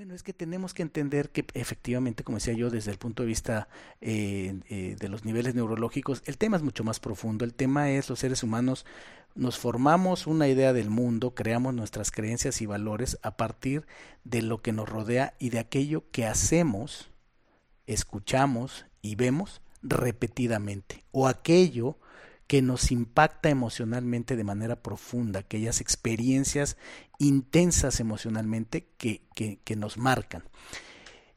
Bueno, es que tenemos que entender que efectivamente, como decía yo, desde el punto de vista eh, eh, de los niveles neurológicos, el tema es mucho más profundo. El tema es los seres humanos nos formamos una idea del mundo, creamos nuestras creencias y valores a partir de lo que nos rodea y de aquello que hacemos, escuchamos y vemos repetidamente, o aquello que nos impacta emocionalmente de manera profunda, aquellas experiencias intensas emocionalmente que, que, nos marcan.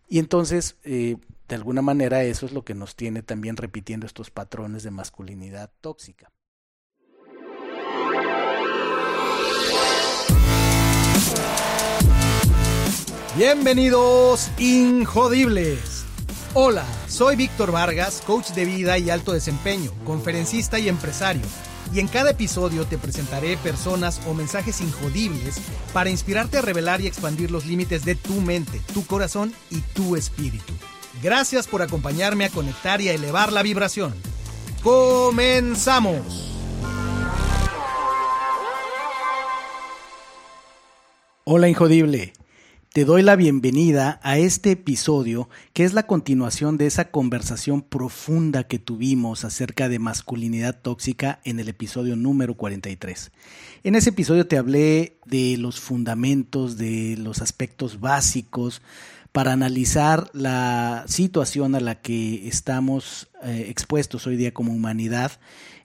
Y entonces, eh, de alguna manera, eso es lo que nos tiene también repitiendo estos patrones de masculinidad tóxica. Bienvenidos, Injodibles. Hola, soy Víctor Vargas, coach de vida y alto desempeño, conferencista y empresario. Y en cada episodio te presentaré personas o mensajes injodibles para inspirarte a revelar y expandir los límites de tu mente, tu corazón y tu espíritu. Gracias por acompañarme a conectar y a elevar la vibración. ¡Comenzamos! Hola Injodible. Te doy la bienvenida a este episodio que es la continuación de esa conversación profunda que tuvimos acerca de masculinidad tóxica en el episodio número 43. En ese episodio te hablé de los fundamentos, de los aspectos básicos para analizar la situación a la que estamos eh, expuestos hoy día como humanidad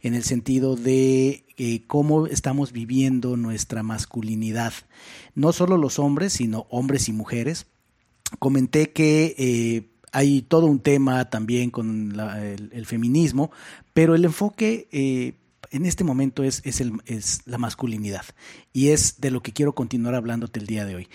en el sentido de eh, cómo estamos viviendo nuestra masculinidad. No solo los hombres, sino hombres y mujeres. Comenté que eh, hay todo un tema también con el, feminismo, pero el enfoque eh, en este momento es, es, el, es la masculinidad y es de lo que quiero continuar hablándote el día de hoy.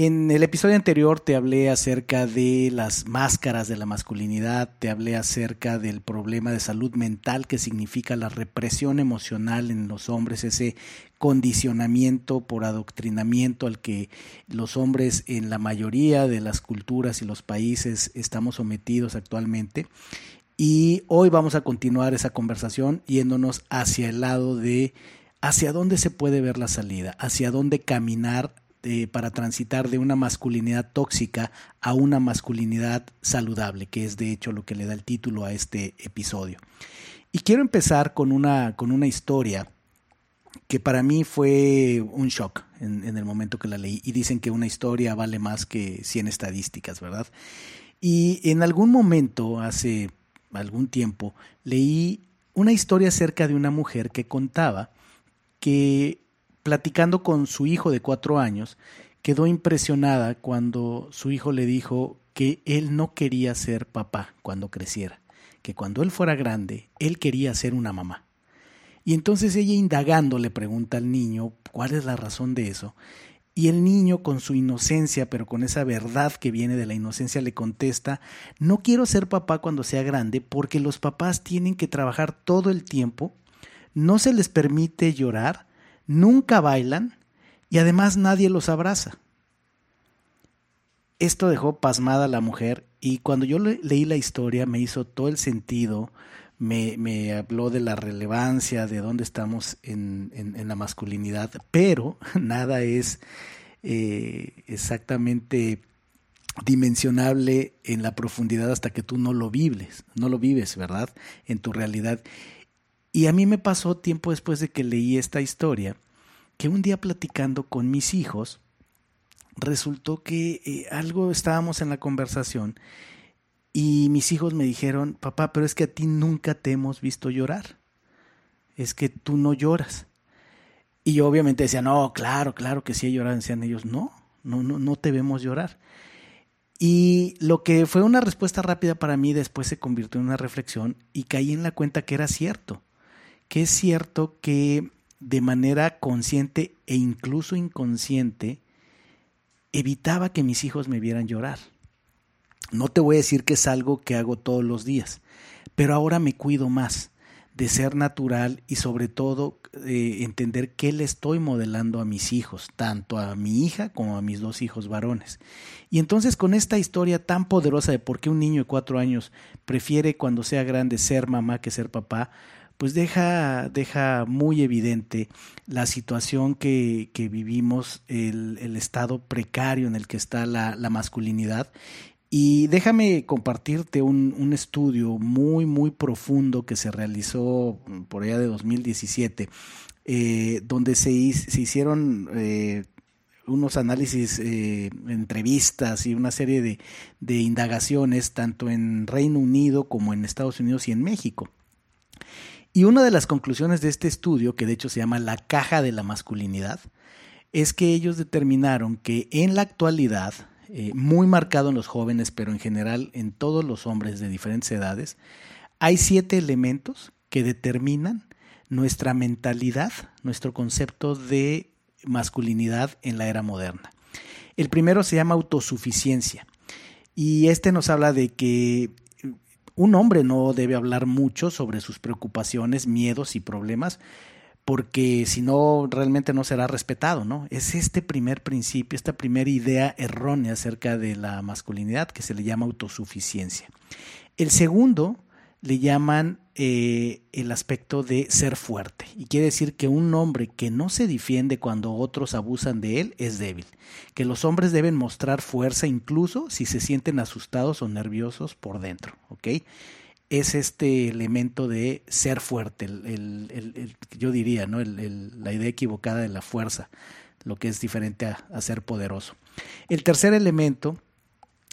En el episodio anterior te hablé acerca de las máscaras de la masculinidad, te hablé acerca del problema de salud mental que significa la represión emocional en los hombres, ese condicionamiento por adoctrinamiento al que los hombres en la mayoría de las culturas y los países estamos sometidos actualmente. Y hoy vamos a continuar esa conversación yéndonos hacia el lado de hacia dónde se puede ver la salida, hacia dónde caminar para transitar de una masculinidad tóxica a una masculinidad saludable, que es de hecho lo que le da el título a este episodio. Y quiero empezar con una, con una historia que para mí fue un shock en, en, el momento que la leí. Y dicen que una historia vale más que 100 estadísticas, ¿verdad? Y en algún momento, hace algún tiempo, leí una historia acerca de una mujer que contaba que platicando con su hijo de cuatro años, quedó impresionada cuando su hijo le dijo que él no quería ser papá cuando creciera, que cuando él fuera grande, él quería ser una mamá. Y entonces ella indagando le pregunta al niño cuál es la razón de eso. Y el niño con su inocencia, pero con esa verdad que viene de la inocencia, le contesta, no quiero ser papá cuando sea grande porque los papás tienen que trabajar todo el tiempo, no se les permite llorar nunca bailan y además nadie los abraza. Esto dejó pasmada a la mujer y cuando yo leí la historia me hizo todo el sentido, me, me habló de la relevancia, de dónde estamos en, en, la masculinidad, pero nada es eh, exactamente dimensionable en la profundidad hasta que tú no lo vives, no lo vives, ¿verdad? En tu realidad. Y a mí me pasó tiempo después de que leí esta historia, que un día platicando con mis hijos, resultó que eh, algo estábamos en la conversación y mis hijos me dijeron, papá, pero es que a ti nunca te hemos visto llorar, es que tú no lloras. Y yo obviamente decía, no, claro, claro que sí he llorado. Decían ellos, no, no, no, no te vemos llorar. Y lo que fue una respuesta rápida para mí después se convirtió en una reflexión y caí en la cuenta que era cierto que es cierto que de manera consciente e incluso inconsciente evitaba que mis hijos me vieran llorar. No te voy a decir que es algo que hago todos los días, pero ahora me cuido más de ser natural y sobre todo eh, entender qué le estoy modelando a mis hijos, tanto a mi hija como a mis dos hijos varones. Y entonces con esta historia tan poderosa de por qué un niño de cuatro años prefiere cuando sea grande ser mamá que ser papá, pues deja, deja muy evidente la situación que, que vivimos, el, el, estado precario en el que está la, la masculinidad y déjame compartirte un, un, estudio muy, muy profundo que se realizó por allá de 2017, eh, donde se, se hicieron eh, unos análisis, eh, entrevistas y una serie de, de indagaciones, tanto en Reino Unido como en Estados Unidos y en México. Y una de las conclusiones de este estudio, que de hecho se llama la caja de la masculinidad, es que ellos determinaron que en la actualidad eh, muy marcado en los jóvenes, pero en general en todos los hombres de diferentes edades, hay siete elementos que determinan nuestra mentalidad, nuestro concepto de masculinidad en la era moderna. El primero se llama autosuficiencia y este nos habla de que un hombre no debe hablar mucho sobre sus preocupaciones, miedos y problemas, porque si no, realmente no será respetado, ¿no? Es este primer principio, esta primera idea errónea acerca de la masculinidad que se le llama autosuficiencia. El segundo le llaman eh, el aspecto de ser fuerte, y quiere decir que un hombre que no se defiende cuando otros abusan de él es débil, que los hombres deben mostrar fuerza incluso si se sienten asustados o nerviosos por dentro, es este elemento de ser fuerte, el, yo diría, ¿no? la idea equivocada de la fuerza, lo que es diferente a ser poderoso. El tercer elemento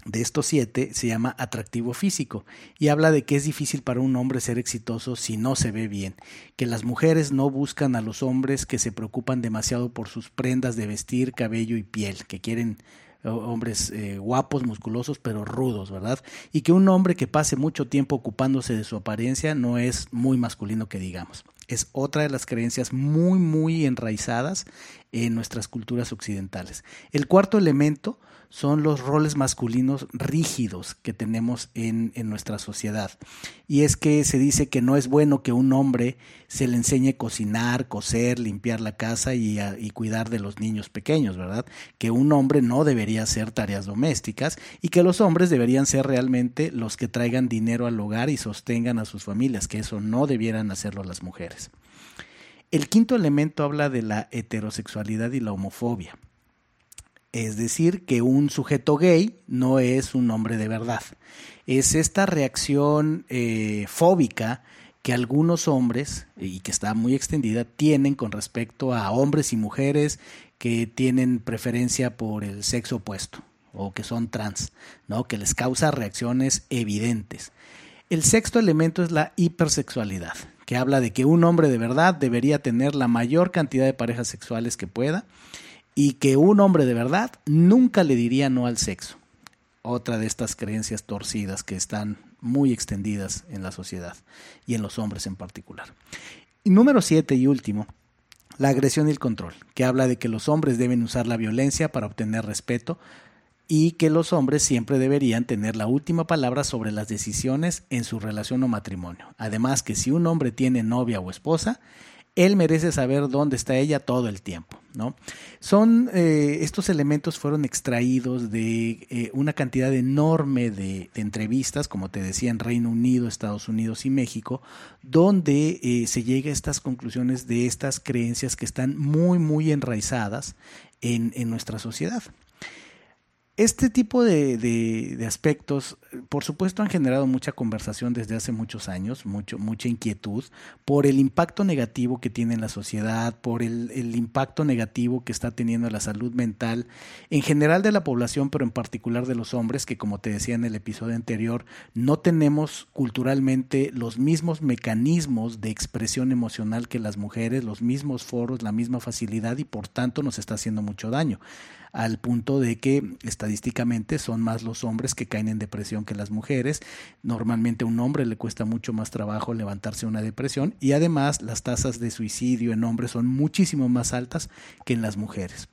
de estos siete se llama atractivo físico y habla de que es difícil para un hombre ser exitoso si no se ve bien, que las mujeres no buscan a los hombres que se preocupan demasiado por sus prendas de vestir, cabello y piel, que quieren hombres eh, guapos, musculosos, pero rudos, ¿verdad? Y que un hombre que pase mucho tiempo ocupándose de su apariencia no es muy masculino que digamos. Es otra de las creencias muy, muy enraizadas en nuestras culturas occidentales. El cuarto elemento son los roles masculinos rígidos que tenemos en, en, nuestra sociedad. Y es que se dice que no es bueno que un hombre se le enseñe a cocinar, coser, limpiar la casa y, y cuidar de los niños pequeños, ¿verdad? Que un hombre no debería hacer tareas domésticas y que los hombres deberían ser realmente los que traigan dinero al hogar y sostengan a sus familias, que eso no debieran hacerlo las mujeres. El quinto elemento habla de la heterosexualidad y la homofobia. Es decir, que un sujeto gay no es un hombre de verdad. Es esta reacción eh, fóbica que algunos hombres, y que está muy extendida, tienen con respecto a hombres y mujeres que tienen preferencia por el sexo opuesto o que son trans, ¿no? que les causa reacciones evidentes. El sexto elemento es la hipersexualidad, que habla de que un hombre de verdad debería tener la mayor cantidad de parejas sexuales que pueda y que un hombre de verdad nunca le diría no al sexo. Otra de estas creencias torcidas que están muy extendidas en la sociedad y en los hombres en particular. Y número siete y último, la agresión y el control, que habla de que los hombres deben usar la violencia para obtener respeto y que los hombres siempre deberían tener la última palabra sobre las decisiones en su relación o matrimonio. Además que si un hombre tiene novia o esposa, él merece saber dónde está ella todo el tiempo. ¿no? Son, eh, estos elementos fueron extraídos de eh, una cantidad enorme de, entrevistas, como te decía, en Reino Unido, Estados Unidos y México, donde eh, se llega a estas conclusiones de estas creencias que están muy, muy enraizadas en, en nuestra sociedad. Este tipo de, aspectos, por supuesto, han generado mucha conversación desde hace muchos años, mucho, mucha inquietud por el impacto negativo que tiene en la sociedad, por el, el, impacto negativo que está teniendo en la salud mental en general de la población, pero en particular de los hombres, que como te decía en el episodio anterior, no tenemos culturalmente los mismos mecanismos de expresión emocional que las mujeres, los mismos foros, la misma facilidad y por tanto nos está haciendo mucho daño al punto de que estadísticamente son más los hombres que caen en depresión que las mujeres. Normalmente a un hombre le cuesta mucho más trabajo levantarse una depresión y además las tasas de suicidio en hombres son muchísimo más altas que en las mujeres.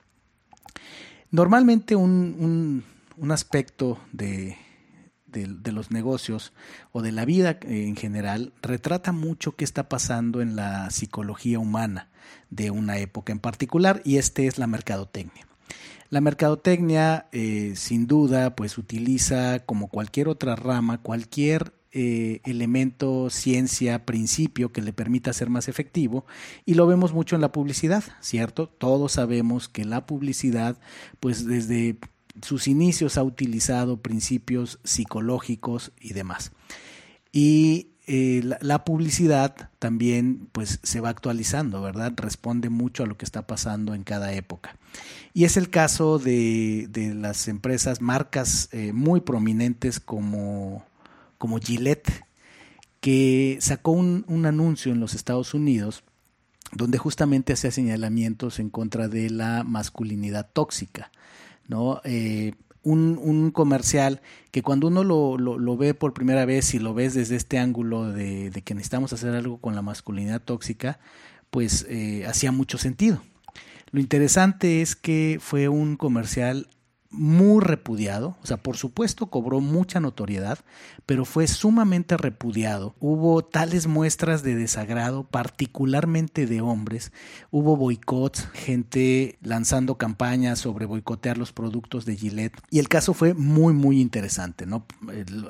Normalmente un, un, aspecto de, de, los negocios o de la vida en general retrata mucho qué está pasando en la psicología humana de una época en particular y este es la mercadotecnia. La mercadotecnia, eh, sin duda, pues utiliza como cualquier otra rama, cualquier eh, elemento, ciencia, principio que le permita ser más efectivo y lo vemos mucho en la publicidad, ¿cierto? Todos sabemos que la publicidad, pues desde sus inicios ha utilizado principios psicológicos y demás. Y eh, la, publicidad también pues se va actualizando, ¿verdad? Responde mucho a lo que está pasando en cada época. Y es el caso de, las empresas, marcas eh, muy prominentes como, como Gillette, que sacó un, un, anuncio en los Estados Unidos donde justamente hacía señalamientos en contra de la masculinidad tóxica. ¿no? Eh, un, un, comercial que cuando uno lo, lo, ve por primera vez y lo ves desde este ángulo de, de que necesitamos hacer algo con la masculinidad tóxica, pues eh, hacía mucho sentido. Lo interesante es que fue un comercial muy repudiado, o sea, por supuesto cobró mucha notoriedad, pero fue sumamente repudiado. Hubo tales muestras de desagrado, particularmente de hombres. Hubo boicots, gente lanzando campañas sobre boicotear los productos de Gillette. Y el caso fue muy, muy interesante, ¿no?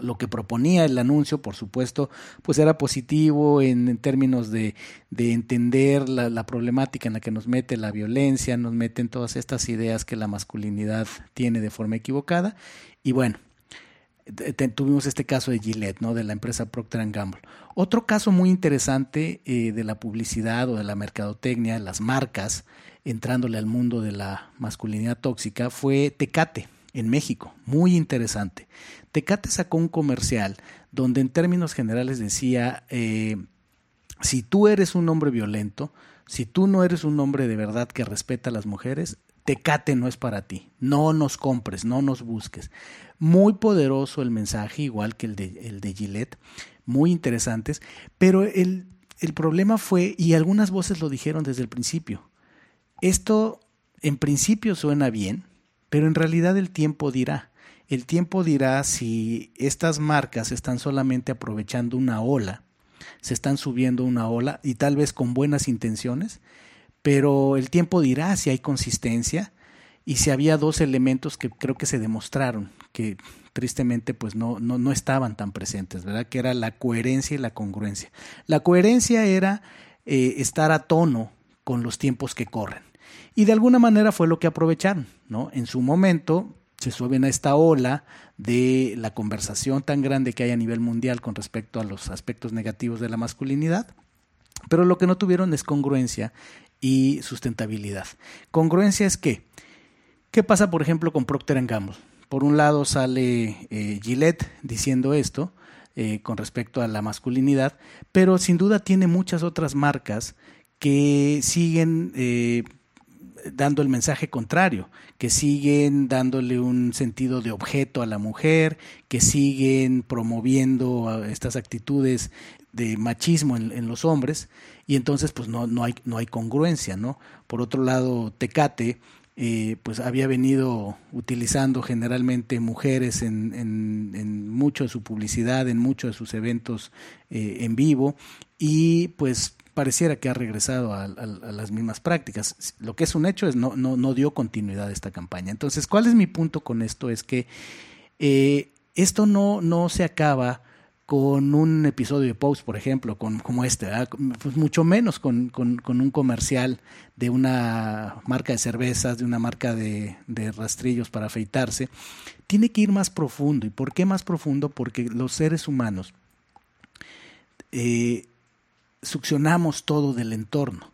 Lo que proponía el anuncio, por supuesto, pues era positivo en, términos de, de entender la, la problemática en la que nos mete la violencia, nos meten todas estas ideas que la masculinidad tiene de forma equivocada. Y bueno, tuvimos este caso de Gillette, ¿no? de la empresa Procter Gamble. Otro caso muy interesante eh, de la publicidad o de la mercadotecnia, las marcas, entrándole al mundo de la masculinidad tóxica, fue Tecate en México. Muy interesante. Tecate sacó un comercial donde en términos generales decía, eh, si tú eres un hombre violento, si tú no eres un hombre de verdad que respeta a las mujeres, Tecate no es para ti. No nos compres, no nos busques. Muy poderoso el mensaje, igual que el de, el de Gillette, muy interesantes, pero el, el problema fue, y algunas voces lo dijeron desde el principio, esto en principio suena bien, pero en realidad el tiempo dirá. El tiempo dirá si estas marcas están solamente aprovechando una ola, se están subiendo una ola y tal vez con buenas intenciones, pero el tiempo dirá si hay consistencia y si había dos elementos que creo que se demostraron, que tristemente pues no, no, no estaban tan presentes, ¿verdad? Que era la coherencia y la congruencia. La coherencia era eh, estar a tono con los tiempos que corren. Y de alguna manera fue lo que aprovecharon, ¿no? En su momento se suben a esta ola de la conversación tan grande que hay a nivel mundial con respecto a los aspectos negativos de la masculinidad, pero lo que no tuvieron es congruencia y sustentabilidad. Congruencia es que, ¿qué pasa por ejemplo con Procter Gamble? Por un lado sale eh, Gillette diciendo esto eh, con respecto a la masculinidad, pero sin duda tiene muchas otras marcas que siguen eh, dando el mensaje contrario, que siguen dándole un sentido de objeto a la mujer, que siguen promoviendo estas actitudes de machismo en, los hombres y entonces pues no, no, hay, no hay congruencia, ¿no? Por otro lado, Tecate eh, pues había venido utilizando generalmente mujeres en, en, mucho de su publicidad, en muchos de sus eventos eh, en vivo y pues pareciera que ha regresado a, las mismas prácticas. Lo que es un hecho es no, no, no dio continuidad a esta campaña. Entonces, ¿cuál es mi punto con esto? Es que eh, esto no, no se acaba con un episodio de Post, por ejemplo, con, como este, pues mucho menos con, con, un comercial de una marca de cervezas, de una marca de, de, rastrillos para afeitarse, tiene que ir más profundo. ¿Y por qué más profundo? Porque los seres humanos eh, succionamos todo del entorno.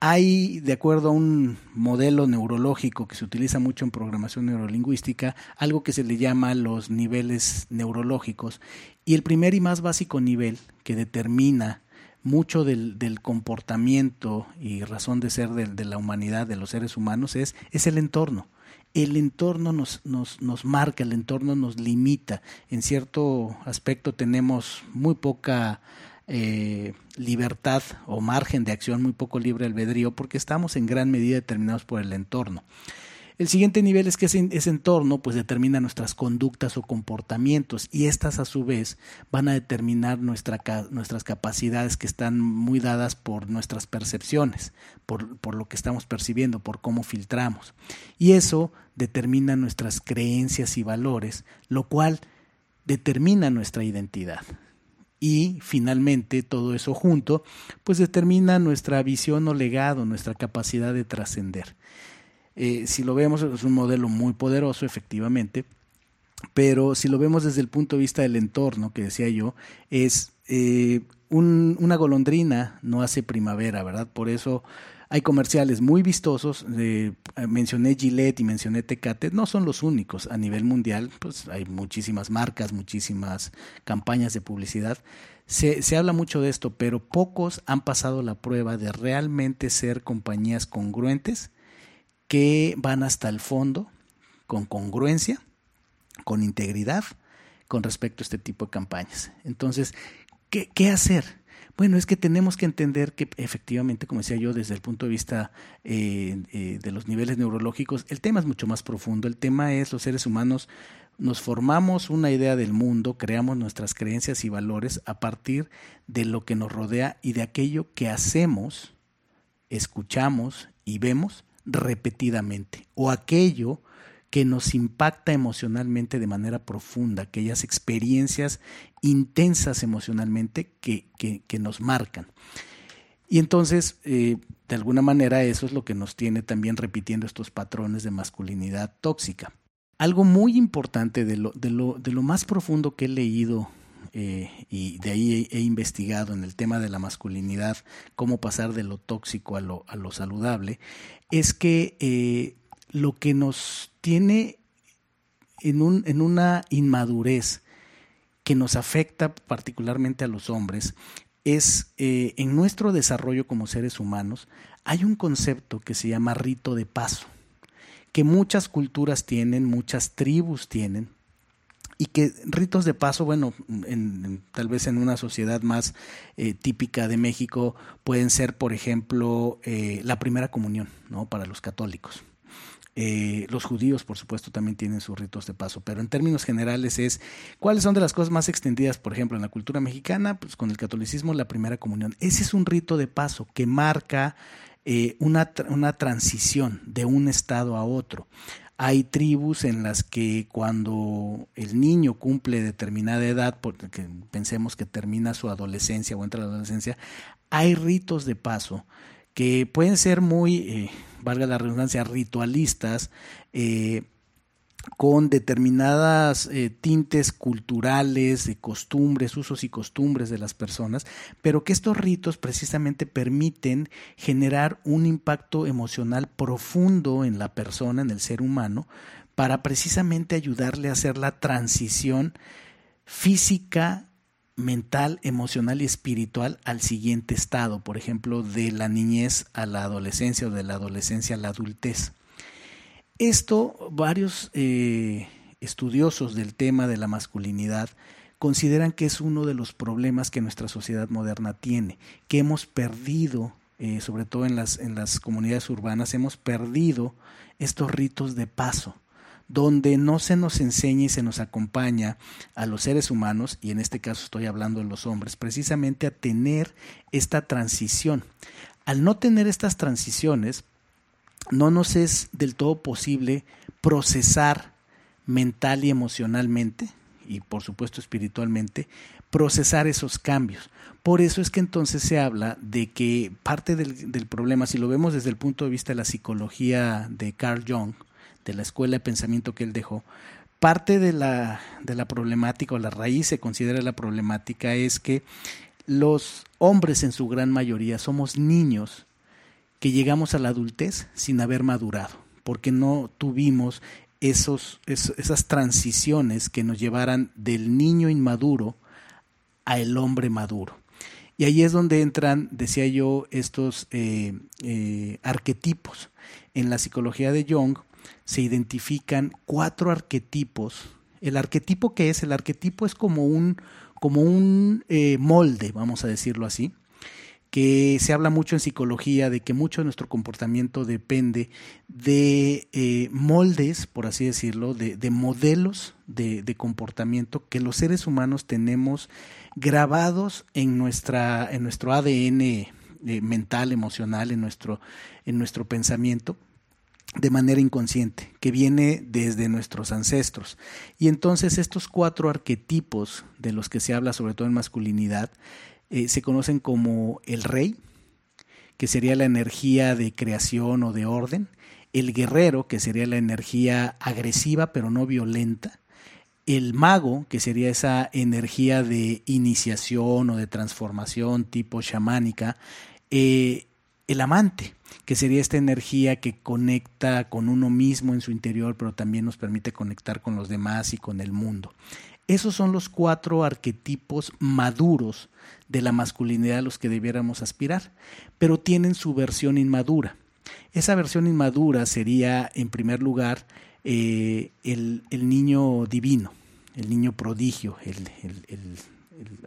Hay, de acuerdo a un modelo neurológico que se utiliza mucho en programación neurolingüística, algo que se le llama los niveles neurológicos. Y el primer y más básico nivel que determina mucho del, comportamiento y razón de ser de, la humanidad, de los seres humanos, es, es el entorno. El entorno nos, nos, nos marca, el entorno nos limita. En cierto aspecto tenemos muy poca eh, libertad o margen de acción muy poco libre albedrío porque estamos en gran medida determinados por el entorno. El siguiente nivel es que ese, entorno pues determina nuestras conductas o comportamientos y estas a su vez van a determinar nuestra, nuestras capacidades que están muy dadas por nuestras percepciones, por, por lo que estamos percibiendo, por cómo filtramos. Y eso determina nuestras creencias y valores, lo cual determina nuestra identidad. Y finalmente todo eso junto, pues determina nuestra visión o legado, nuestra capacidad de trascender. Eh, si lo vemos, es un modelo muy poderoso, efectivamente, pero si lo vemos desde el punto de vista del entorno, que decía yo, es eh, una golondrina no hace primavera, ¿verdad? Por eso hay comerciales muy vistosos, eh, mencioné Gillette y mencioné Tecate, no son los únicos a nivel mundial, pues hay muchísimas marcas, muchísimas campañas de publicidad. Se, se habla mucho de esto, pero pocos han pasado la prueba de realmente ser compañías congruentes que van hasta el fondo, con congruencia, con integridad, con respecto a este tipo de campañas. Entonces, ¿qué, qué hacer? Bueno, es que tenemos que entender que efectivamente, como decía yo, desde el punto de vista eh, eh, de los niveles neurológicos, el tema es mucho más profundo. El tema es los seres humanos nos formamos una idea del mundo, creamos nuestras creencias y valores a partir de lo que nos rodea y de aquello que hacemos, escuchamos y vemos repetidamente, o aquello que nos impacta emocionalmente de manera profunda, aquellas experiencias intensas emocionalmente que, que, nos marcan. Y entonces, eh, de alguna manera, eso es lo que nos tiene también repitiendo estos patrones de masculinidad tóxica. Algo muy importante de lo, de lo, de lo más profundo que he leído eh, y de ahí he, investigado en el tema de la masculinidad, cómo pasar de lo tóxico a lo, a lo saludable, es que eh, lo que nos tiene en, un, en una inmadurez que nos afecta particularmente a los hombres es eh, en nuestro desarrollo como seres humanos hay un concepto que se llama rito de paso, que muchas culturas tienen, muchas tribus tienen, y que ritos de paso, bueno, en, tal vez en una sociedad más eh, típica de México pueden ser, por ejemplo, eh, la primera comunión, ¿no? Para los católicos. Eh, los judíos, por supuesto, también tienen sus ritos de paso, pero en términos generales es cuáles son de las cosas más extendidas, por ejemplo, en la cultura mexicana, pues con el catolicismo, la primera comunión. Ese es un rito de paso que marca eh, una, una transición de un estado a otro. Hay tribus en las que cuando el niño cumple determinada edad, porque pensemos que termina su adolescencia o entra a la adolescencia, hay ritos de paso que pueden ser muy, eh, valga la redundancia, ritualistas, eh, con determinadas eh, tintes culturales, de costumbres, usos y costumbres de las personas, pero que estos ritos precisamente permiten generar un impacto emocional profundo en la persona, en el ser humano, para precisamente ayudarle a hacer la transición física mental, emocional y espiritual al siguiente estado, por ejemplo, de la niñez a la adolescencia o de la adolescencia a la adultez. Esto varios eh, estudiosos del tema de la masculinidad consideran que es uno de los problemas que nuestra sociedad moderna tiene, que hemos perdido, eh, sobre todo en las, en las comunidades urbanas, hemos perdido estos ritos de paso donde no se nos enseña y se nos acompaña a los seres humanos, y en este caso estoy hablando de los hombres, precisamente a tener esta transición. Al no tener estas transiciones, no nos es del todo posible procesar mental y emocionalmente, y por supuesto espiritualmente, procesar esos cambios. Por eso es que entonces se habla de que parte del, del, problema, si lo vemos desde el punto de vista de la psicología de Carl Jung, de la escuela de pensamiento que él dejó, parte de la, de la problemática o la raíz se considera la problemática es que los hombres en su gran mayoría somos niños que llegamos a la adultez sin haber madurado, porque no tuvimos esos, esas transiciones que nos llevaran del niño inmaduro a el hombre maduro. Y ahí es donde entran, decía yo, estos eh, eh, arquetipos. En la psicología de Jung se identifican cuatro arquetipos. El arquetipo que es, el arquetipo es como un, como un eh, molde, vamos a decirlo así, que se habla mucho en psicología de que mucho de nuestro comportamiento depende de eh, moldes, por así decirlo, de, modelos de, comportamiento que los seres humanos tenemos grabados en, nuestra, en nuestro ADN eh, mental, emocional, en nuestro, en nuestro pensamiento de manera inconsciente, que viene desde nuestros ancestros. Y entonces estos cuatro arquetipos de los que se habla sobre todo en masculinidad eh, se conocen como el rey, que sería la energía de creación o de orden, el guerrero, que sería la energía agresiva pero no violenta, el mago, que sería esa energía de iniciación o de transformación tipo chamánica, eh, el amante, que sería esta energía que conecta con uno mismo en su interior, pero también nos permite conectar con los demás y con el mundo. Esos son los cuatro arquetipos maduros de la masculinidad a los que debiéramos aspirar, pero tienen su versión inmadura. Esa versión inmadura sería, en primer lugar, eh, el, niño divino, el niño prodigio, el,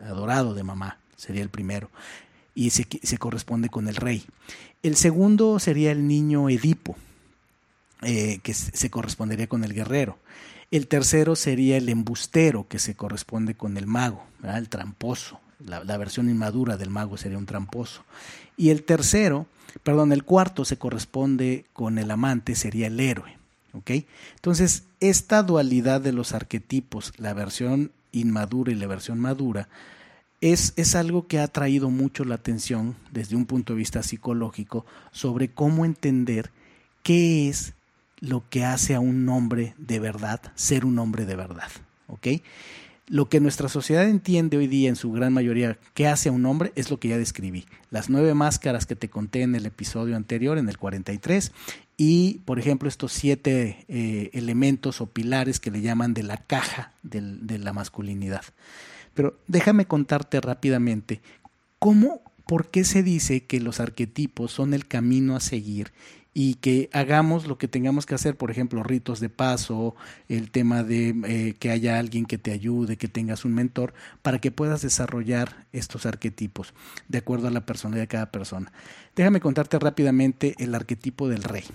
adorado de mamá, sería el primero y se, corresponde con el rey. El segundo sería el niño Edipo, eh, que se correspondería con el guerrero. El tercero sería el embustero, que se corresponde con el mago, el tramposo. La, la, versión inmadura del mago sería un tramposo. Y el tercero, perdón, el cuarto se corresponde con el amante, sería el héroe. ¿ok? Entonces, esta dualidad de los arquetipos, la versión inmadura y la versión madura, es, es, algo que ha traído mucho la atención desde un punto de vista psicológico sobre cómo entender qué es lo que hace a un hombre de verdad ser un hombre de verdad. ¿ok? Lo que nuestra sociedad entiende hoy día en su gran mayoría que hace a un hombre es lo que ya describí. Las nueve máscaras que te conté en el episodio anterior, en el 43, y por ejemplo estos siete eh, elementos o pilares que le llaman de la caja de la masculinidad. Pero déjame contarte rápidamente cómo, por qué se dice que los arquetipos son el camino a seguir y que hagamos lo que tengamos que hacer, por ejemplo, ritos de paso, el tema de eh, que haya alguien que te ayude, que tengas un mentor, para que puedas desarrollar estos arquetipos de acuerdo a la personalidad de cada persona. Déjame contarte rápidamente el arquetipo del rey.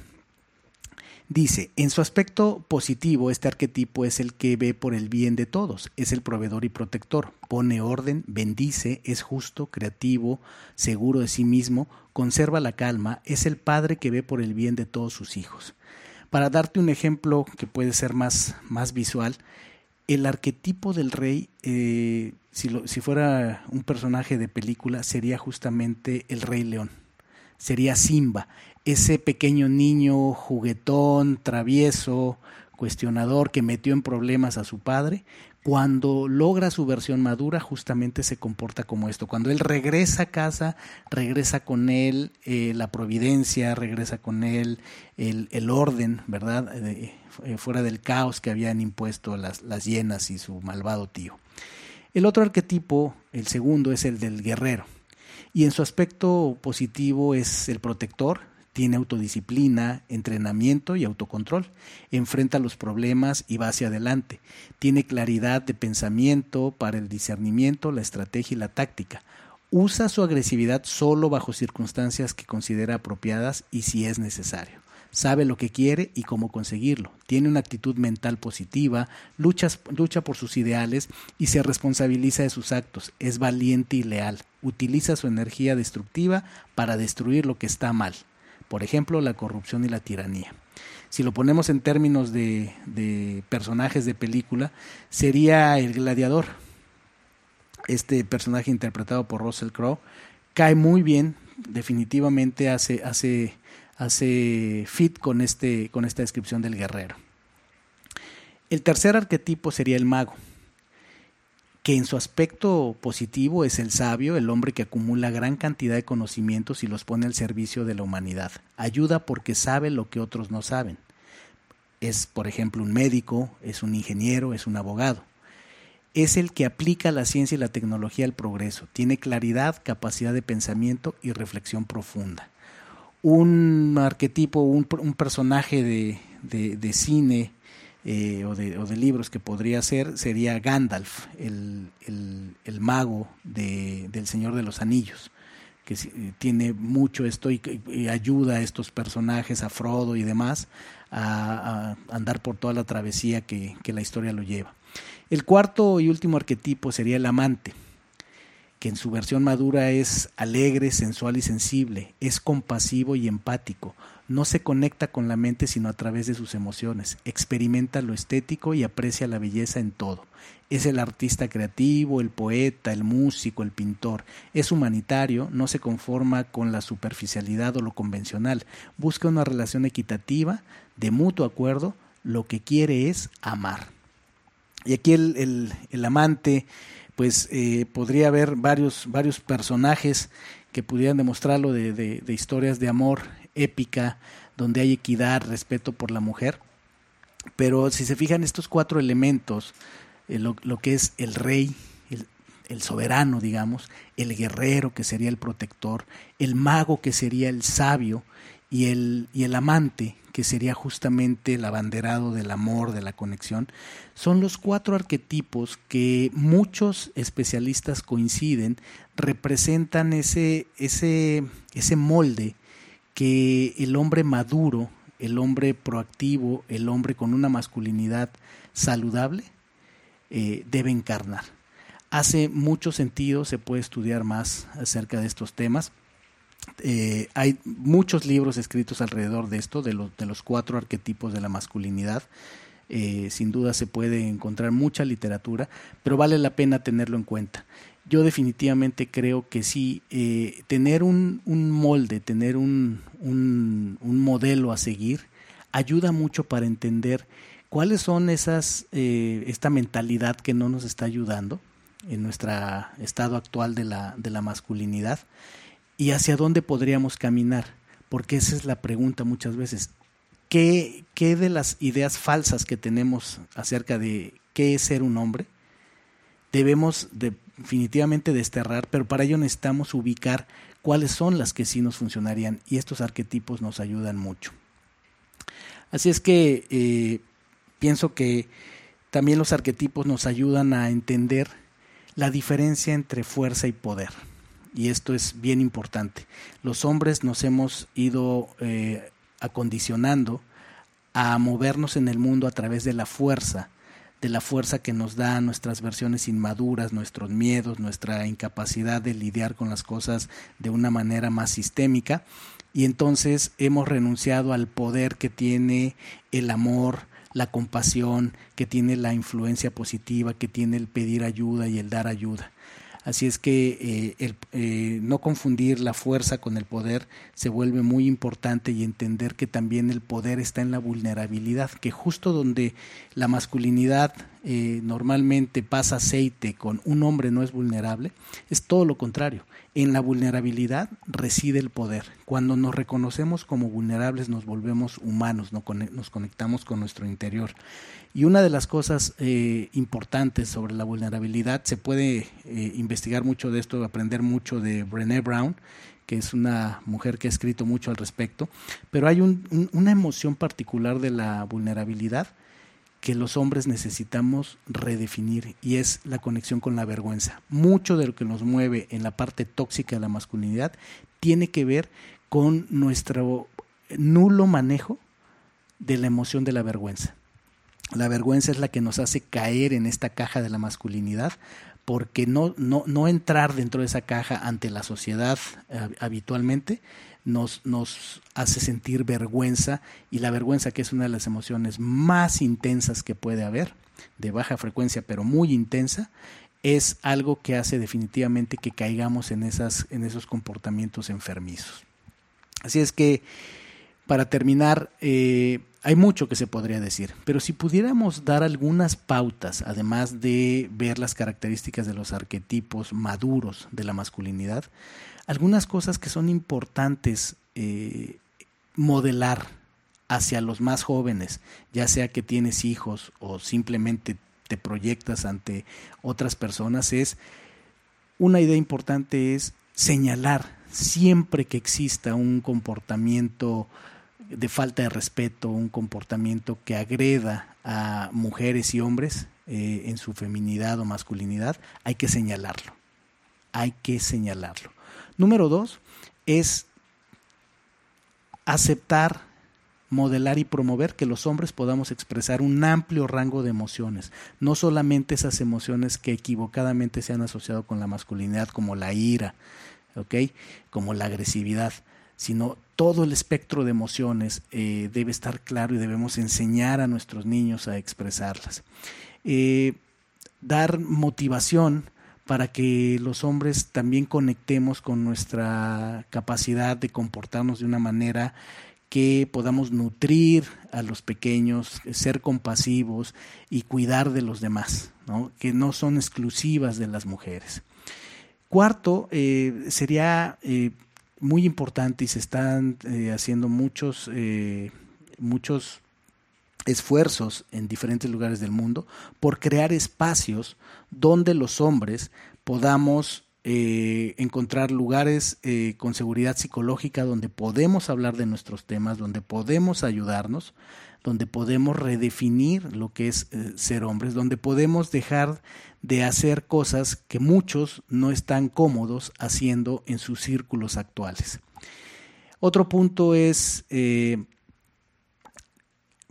Dice, en su aspecto positivo, este arquetipo es el que ve por el bien de todos, es el proveedor y protector, pone orden, bendice, es justo, creativo, seguro de sí mismo, conserva la calma, es el padre que ve por el bien de todos sus hijos. Para darte un ejemplo que puede ser más, más visual, el arquetipo del rey, eh, si, si fuera un personaje de película, sería justamente el rey león, sería Simba, ese pequeño niño juguetón, travieso, cuestionador que metió en problemas a su padre, cuando logra su versión madura justamente se comporta como esto. Cuando él regresa a casa, regresa con él eh, la providencia, regresa con él el, orden, ¿verdad? Eh, fuera del caos que habían impuesto las, las hienas y su malvado tío. El otro arquetipo, el segundo, es el del guerrero. Y en su aspecto positivo es el protector, tiene autodisciplina, entrenamiento y autocontrol, enfrenta los problemas y va hacia adelante, tiene claridad de pensamiento para el discernimiento, la estrategia y la táctica, usa su agresividad solo bajo circunstancias que considera apropiadas y si es necesario. Sabe lo que quiere y cómo conseguirlo. Tiene una actitud mental positiva, lucha, lucha por sus ideales y se responsabiliza de sus actos. Es valiente y leal. Utiliza su energía destructiva para destruir lo que está mal por ejemplo, la corrupción y la tiranía. Si lo ponemos en términos de, personajes de película, sería el gladiador. Este personaje interpretado por Russell Crowe cae muy bien, definitivamente hace, hace, hace fit con, este, con esta descripción del guerrero. El tercer arquetipo sería el mago que en su aspecto positivo es el sabio, el hombre que acumula gran cantidad de conocimientos y los pone al servicio de la humanidad. Ayuda porque sabe lo que otros no saben. Es, por ejemplo, un médico, es un ingeniero, es un abogado. Es el que aplica la ciencia y la tecnología al progreso. Tiene claridad, capacidad de pensamiento y reflexión profunda. Un arquetipo, un, personaje de, de cine, eh, o, de, o, de, libros que podría ser sería Gandalf, el, el, mago de, del Señor de los Anillos, que eh, tiene mucho esto y, ayuda a estos personajes, a Frodo y demás, a, andar por toda la travesía que, que la historia lo lleva. El cuarto y último arquetipo sería el amante en su versión madura es alegre, sensual y sensible, es compasivo y empático, no se conecta con la mente sino a través de sus emociones, experimenta lo estético y aprecia la belleza en todo. Es el artista creativo, el poeta, el músico, el pintor. Es humanitario, no se conforma con la superficialidad o lo convencional. Busca una relación equitativa, de mutuo acuerdo, lo que quiere es amar. Y aquí el, el, amante, pues eh, podría haber varios, varios personajes que pudieran demostrarlo de, de historias de amor épica, donde hay equidad, respeto por la mujer. Pero si se fijan estos cuatro elementos, eh, lo, que es el rey, el, el, soberano, digamos, el guerrero, que sería el protector, el mago, que sería el sabio, y el, y el amante, que sería justamente el abanderado del amor, de la conexión, son los cuatro arquetipos que muchos especialistas coinciden, representan ese, ese, ese molde que el hombre maduro, el hombre proactivo, el hombre con una masculinidad saludable, eh, debe encarnar. Hace mucho sentido, se puede estudiar más acerca de estos temas. Eh, hay muchos libros escritos alrededor de esto, de, de los cuatro arquetipos de la masculinidad. Eh, sin duda se puede encontrar mucha literatura, pero vale la pena tenerlo en cuenta yo definitivamente creo que sí, eh, tener un, un, molde, tener un, un, un, modelo a seguir, ayuda mucho para entender cuáles son esas, eh, esta mentalidad que no nos está ayudando en nuestro estado actual de la, de la masculinidad y hacia dónde podríamos caminar, porque esa es la pregunta muchas veces. ¿Qué, ¿Qué de las ideas falsas que tenemos acerca de qué es ser un hombre debemos de definitivamente desterrar, pero para ello necesitamos ubicar cuáles son las que sí nos funcionarían y estos arquetipos nos ayudan mucho. Así es que eh, pienso que también los arquetipos nos ayudan a entender la diferencia entre fuerza y poder. Y esto es bien importante. Los hombres nos hemos ido eh, acondicionando a movernos en el mundo a través de la fuerza de la fuerza que nos da nuestras versiones inmaduras, nuestros miedos, nuestra incapacidad de lidiar con las cosas de una manera más sistémica. Y entonces hemos renunciado al poder que tiene el amor, la compasión, que tiene la influencia positiva, que tiene el pedir ayuda y el dar ayuda. Así es que eh, el, eh, no confundir la fuerza con el poder se vuelve muy importante y entender que también el poder está en la vulnerabilidad, que justo donde la masculinidad eh, normalmente pasa aceite con un hombre no es vulnerable, es todo lo contrario. En la vulnerabilidad reside el poder. Cuando nos reconocemos como vulnerables nos volvemos humanos, nos conectamos con nuestro interior. Y una de las cosas eh, importantes sobre la vulnerabilidad, se puede eh, investigar mucho de esto, aprender mucho de Brené Brown, que es una mujer que ha escrito mucho al respecto, pero hay una emoción particular de la vulnerabilidad que los hombres necesitamos redefinir y es la conexión con la vergüenza. Mucho de lo que nos mueve en la parte tóxica de la masculinidad tiene que ver con nuestro nulo manejo de la emoción de la vergüenza. La vergüenza es la que nos hace caer en esta caja de la masculinidad porque no, no, no entrar dentro de esa caja ante la sociedad eh, habitualmente nos, hace sentir vergüenza y la vergüenza que es una de las emociones más intensas que puede haber, de baja frecuencia pero muy intensa, es algo que hace definitivamente que caigamos en, esas, en esos comportamientos enfermizos. Así es que, para terminar, eh, hay mucho que se podría decir, pero si pudiéramos dar algunas pautas, además de ver las características de los arquetipos maduros de la masculinidad, algunas cosas que son importantes eh, modelar hacia los más jóvenes, ya sea que tienes hijos o simplemente te proyectas ante otras personas, es una idea importante es señalar siempre que exista un comportamiento de falta de respeto, un comportamiento que agreda a mujeres y hombres eh, en su feminidad o masculinidad, hay que señalarlo. Hay que señalarlo. Número dos es aceptar modelar y promover que los hombres podamos expresar un amplio rango de emociones, no solamente esas emociones que equivocadamente se han asociado con la masculinidad como la ira, ¿ok? Como la agresividad, sino todo el espectro de emociones eh, debe estar claro y debemos enseñar a nuestros niños a expresarlas. Eh, dar motivación para que los hombres también conectemos con nuestra capacidad de comportarnos de una manera que podamos nutrir a los pequeños, ser compasivos y cuidar de los demás, que no son exclusivas de las mujeres. Cuarto, eh, sería muy importante y se están eh, haciendo muchos, muchos esfuerzos en diferentes lugares del mundo por crear espacios donde los hombres podamos eh, encontrar lugares eh, con seguridad psicológica donde podemos hablar de nuestros temas, donde podemos ayudarnos, donde podemos redefinir lo que es eh, ser hombres, donde podemos dejar de hacer cosas que muchos no están cómodos haciendo en sus círculos actuales. Otro punto es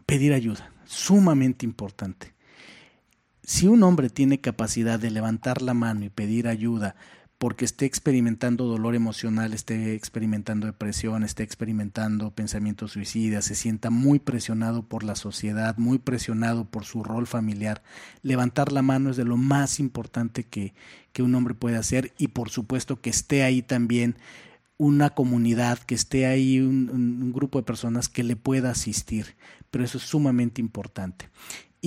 pedir ayuda, sumamente importante. Si un hombre tiene capacidad de levantar la mano y pedir ayuda porque esté experimentando dolor emocional, esté experimentando depresión, esté experimentando pensamientos suicidas, se sienta muy presionado por la sociedad, muy presionado por su rol familiar, levantar la mano es de lo más importante que, que un hombre puede hacer y por supuesto que esté ahí también una comunidad, que esté ahí un, un, grupo de personas que le pueda asistir, pero eso es sumamente importante.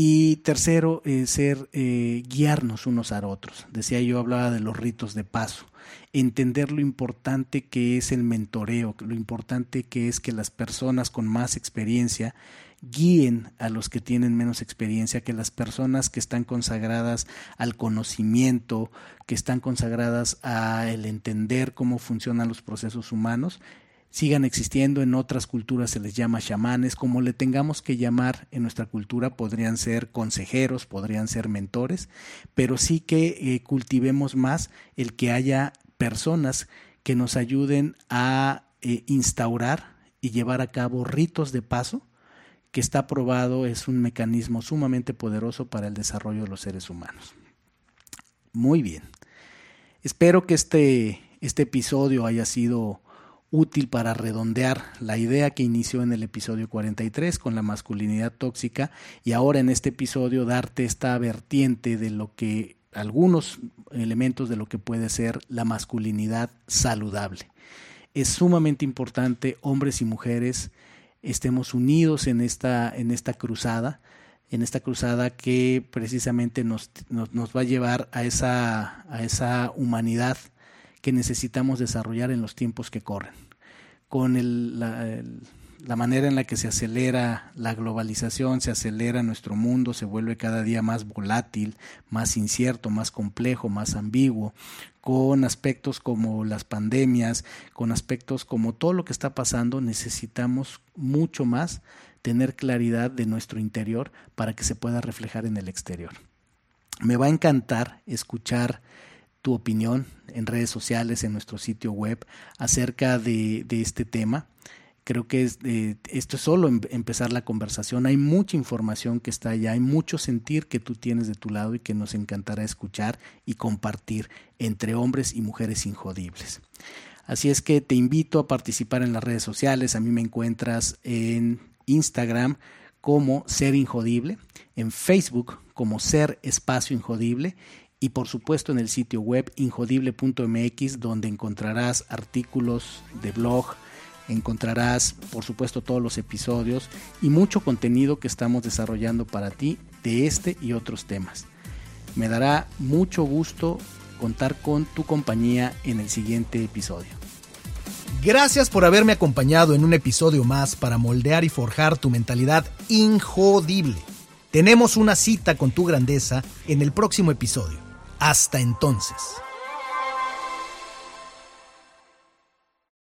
Y tercero, eh, ser, eh, guiarnos unos a otros. Decía yo, hablaba de los ritos de paso. Entender lo importante que es el mentoreo, lo importante que es que las personas con más experiencia guíen a los que tienen menos experiencia, que las personas que están consagradas al conocimiento, que están consagradas a el entender cómo funcionan los procesos humanos, sigan existiendo, en otras culturas se les llama chamanes, como le tengamos que llamar en nuestra cultura, podrían ser consejeros, podrían ser mentores, pero sí que eh, cultivemos más el que haya personas que nos ayuden a eh, instaurar y llevar a cabo ritos de paso, que está probado, es un mecanismo sumamente poderoso para el desarrollo de los seres humanos. Muy bien. Espero que este, este episodio haya sido útil para redondear la idea que inició en el episodio 43 con la masculinidad tóxica y ahora en este episodio darte esta vertiente de lo que algunos elementos de lo que puede ser la masculinidad saludable. Es sumamente importante, hombres y mujeres, estemos unidos en esta, en esta cruzada, en esta cruzada que precisamente nos, nos, va a llevar a esa, a esa humanidad que necesitamos desarrollar en los tiempos que corren. Con el, la, la, manera en la que se acelera la globalización, se acelera nuestro mundo, se vuelve cada día más volátil, más incierto, más complejo, más ambiguo, con aspectos como las pandemias, con aspectos como todo lo que está pasando, necesitamos mucho más tener claridad de nuestro interior para que se pueda reflejar en el exterior. Me va a encantar escuchar tu opinión en redes sociales, en nuestro sitio web acerca de, este tema. Creo que es, eh, esto es solo em, empezar la conversación. Hay mucha información que está allá, hay mucho sentir que tú tienes de tu lado y que nos encantará escuchar y compartir entre hombres y mujeres injodibles. Así es que te invito a participar en las redes sociales. A mí me encuentras en Instagram como Ser Injodible, en Facebook como Ser Espacio Injodible y por supuesto en el sitio web injodible.mx donde encontrarás artículos de blog, encontrarás por supuesto todos los episodios y mucho contenido que estamos desarrollando para ti de este y otros temas. Me dará mucho gusto contar con tu compañía en el siguiente episodio. Gracias por haberme acompañado en un episodio más para moldear y forjar tu mentalidad injodible. Tenemos una cita con tu grandeza en el próximo episodio. Hasta entonces.